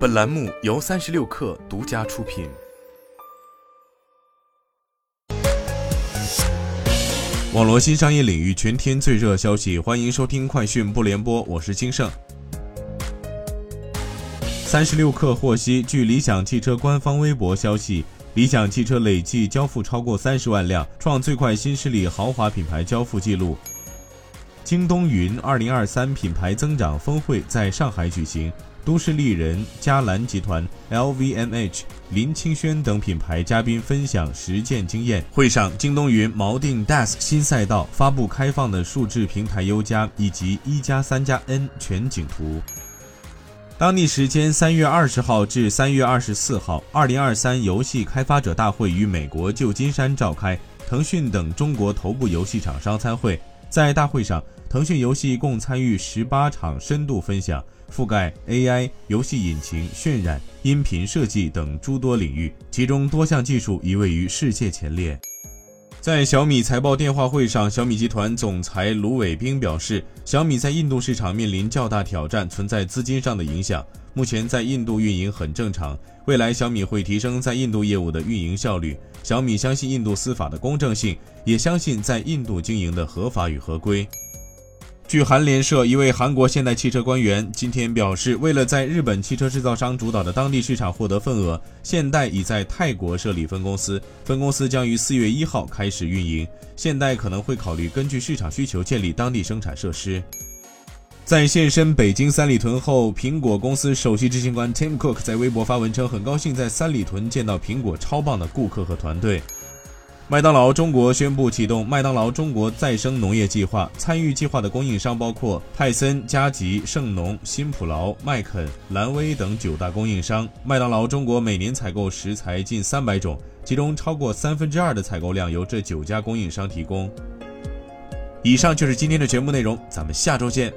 本栏目由三十六氪独家出品。网络新商业领域全天最热消息，欢迎收听快讯不联播，我是金盛。三十六氪获悉，据理想汽车官方微博消息，理想汽车累计交付超过三十万辆，创最快新势力豪华品牌交付记录。京东云二零二三品牌增长峰会在上海举行，都市丽人、嘉兰集团、LVMH、林清轩等品牌嘉宾分享实践经验。会上，京东云锚定 DaaS 新赛道，发布开放的数字平台优加以及一加三加 N 全景图。当地时间三月二十号至三月二十四号，二零二三游戏开发者大会于美国旧金山召开，腾讯等中国头部游戏厂商参会。在大会上，腾讯游戏共参与十八场深度分享，覆盖 AI、游戏引擎、渲染、音频设计等诸多领域，其中多项技术已位于世界前列。在小米财报电话会上，小米集团总裁卢伟冰表示，小米在印度市场面临较大挑战，存在资金上的影响。目前在印度运营很正常，未来小米会提升在印度业务的运营效率。小米相信印度司法的公正性，也相信在印度经营的合法与合规。据韩联社，一位韩国现代汽车官员今天表示，为了在日本汽车制造商主导的当地市场获得份额，现代已在泰国设立分公司，分公司将于四月一号开始运营。现代可能会考虑根据市场需求建立当地生产设施。在现身北京三里屯后，苹果公司首席执行官 Tim Cook 在微博发文称，很高兴在三里屯见到苹果超棒的顾客和团队。麦当劳中国宣布启动麦当劳中国再生农业计划，参与计划的供应商包括泰森、嘉吉、盛农、新普劳、麦肯、蓝威等九大供应商。麦当劳中国每年采购食材近三百种，其中超过三分之二的采购量由这九家供应商提供。以上就是今天的全部内容，咱们下周见。